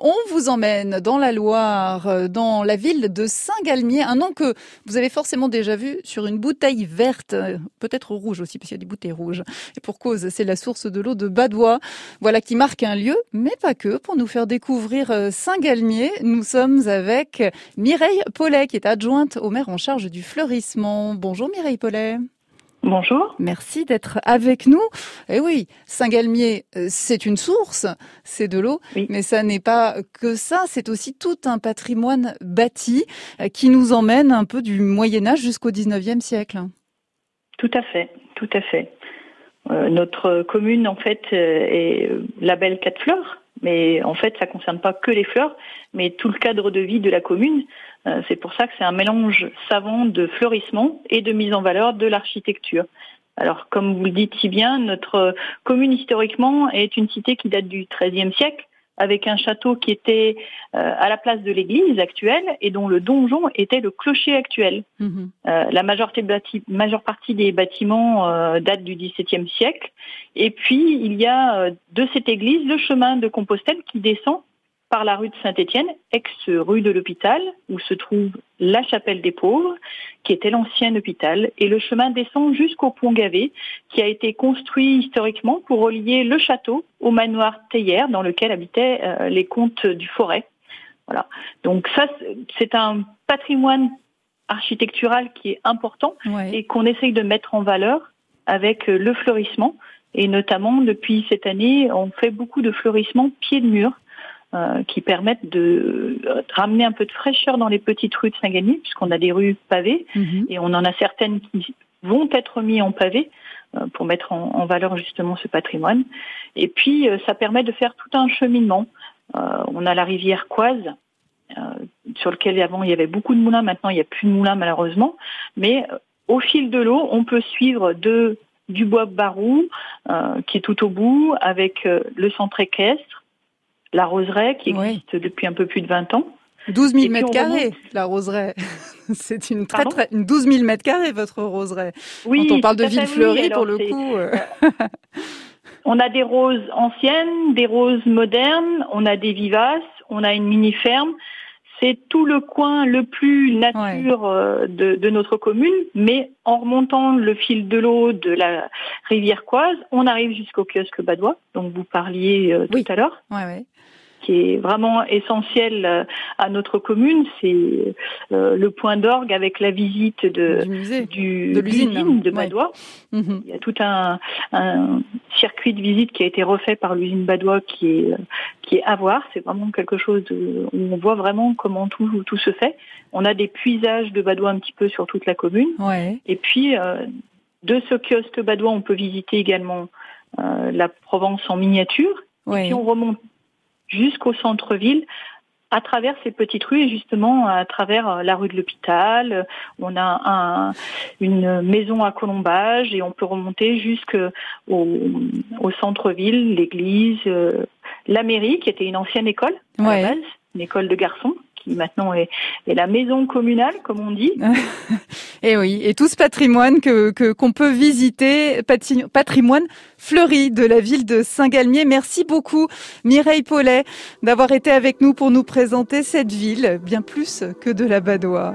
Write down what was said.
On vous emmène dans la Loire, euh, dans la ville de Saint-Galmier, un nom que vous avez forcément déjà vu sur une bouteille verte, euh, peut-être rouge aussi, parce qu'il y a des bouteilles rouges. Et pour cause, c'est la source de l'eau de Badois. Voilà qui marque un lieu, mais pas que. Pour nous faire découvrir euh, Saint-Galmier, nous sommes avec Mireille Paulet, qui est adjointe au maire en charge du fleurissement. Bonjour Mireille Paulet. Bonjour. Merci d'être avec nous. Eh oui, Saint-Galmier, euh, c'est une source, c'est de l'eau, mais ça n'est pas que ça, c'est aussi tout un patrimoine bâti euh, qui nous emmène un peu du Moyen Âge jusqu'au 19e siècle. Tout à fait, tout à fait. Euh, notre commune, en fait, est label quatre fleurs, mais en fait, ça ne concerne pas que les fleurs, mais tout le cadre de vie de la commune. Euh, c'est pour ça que c'est un mélange savant de fleurissement et de mise en valeur de l'architecture. Alors, comme vous le dites si bien, notre commune historiquement est une cité qui date du XIIIe siècle, avec un château qui était euh, à la place de l'église actuelle et dont le donjon était le clocher actuel. Mhm. Euh, la majorité majeure partie des bâtiments euh, date du XVIIe siècle. Et puis, il y a de cette église le chemin de Compostelle qui descend par la rue de Saint-Étienne, ex-rue de l'hôpital, où se trouve la chapelle des pauvres, qui était l'ancien hôpital, et le chemin descend jusqu'au pont Gavé, qui a été construit historiquement pour relier le château au manoir Théière, dans lequel habitaient euh, les comtes du Forêt. Voilà. Donc ça, c'est un patrimoine architectural qui est important et qu'on essaye de mettre en valeur avec euh, le fleurissement. Et notamment, depuis cette année, on fait beaucoup de fleurissement pied de mur euh, qui permettent de ramener un peu de fraîcheur dans les petites rues de Saint-Gagny, puisqu'on a des rues pavées mhm. et on en a certaines qui vont être mises en pavé euh, pour mettre en, valeur justement ce patrimoine. Et puis, euh, ça permet de faire tout un cheminement. on a la rivière Coise, sur lequel avant il y avait beaucoup de moulins, maintenant il n'y a plus de moulins malheureusement, mais au fil de l'eau, on peut suivre de du bois Barou, qui est tout au bout, avec le centre équestre, la roseraie qui existe depuis un peu plus de 20 ans. 12 000 mètres carrés, la roseraie. C'est une très, très, 12 000 mètres carrés, votre roseraie. Oui, Quand on parle de ville fleurie, pour le coup. Euh. on a des roses anciennes, des roses modernes, on a des vivaces, on a une mini-ferme. C'est tout le coin le plus nature euh, de, notre commune, mais en remontant le fil de l'eau de la rivière Coise, on arrive jusqu'au kiosque Badois, dont vous parliez euh, tout à l'heure. Ouais, qui est vraiment essentiel euh, à notre commune, c'est euh, le point d'orgue avec la visite de, du de l'usine de Badois. Mhm. Il y a tout un, un, circuit de visite qui a été refait par l'usine Badois qui est qui est à voir. C'est vraiment quelque chose de, où on voit vraiment comment tout tout se fait. On a des puisages de Badois un petit peu sur toute la commune. Ouais. Et puis euh, de ce kiosque Badois, on peut visiter également la Provence en miniature. Et puis on remonte jusqu'au centre-ville à travers ces petites rues et justement à travers euh, la rue de l'hôpital. On a un, une maison à Colombage et on peut remonter jusqu'au au centre-ville, l'église, euh, la mairie qui était une ancienne école à la base, une école de garçons maintenant est, la maison communale, comme on dit. et oui, et tout ce patrimoine que qu'on peut visiter, patrimoine fleuri de la ville de Saint-Galmier. Merci beaucoup Mireille Paulet d'avoir été avec nous pour nous présenter cette ville, bien plus que de la Badois.